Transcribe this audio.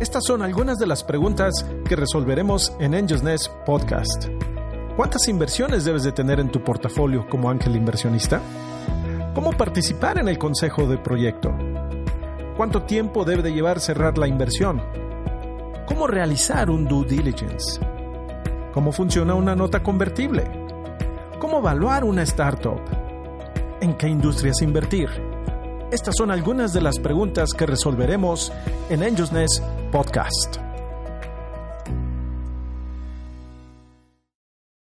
Estas son algunas de las preguntas que resolveremos en Angels Nest Podcast. ¿Cuántas inversiones debes de tener en tu portafolio como ángel inversionista? ¿Cómo participar en el consejo de proyecto? ¿Cuánto tiempo debe de llevar cerrar la inversión? ¿Cómo realizar un due diligence? ¿Cómo funciona una nota convertible? ¿Cómo evaluar una startup? ¿En qué industrias invertir? Estas son algunas de las preguntas que resolveremos en Angels Nest Podcast.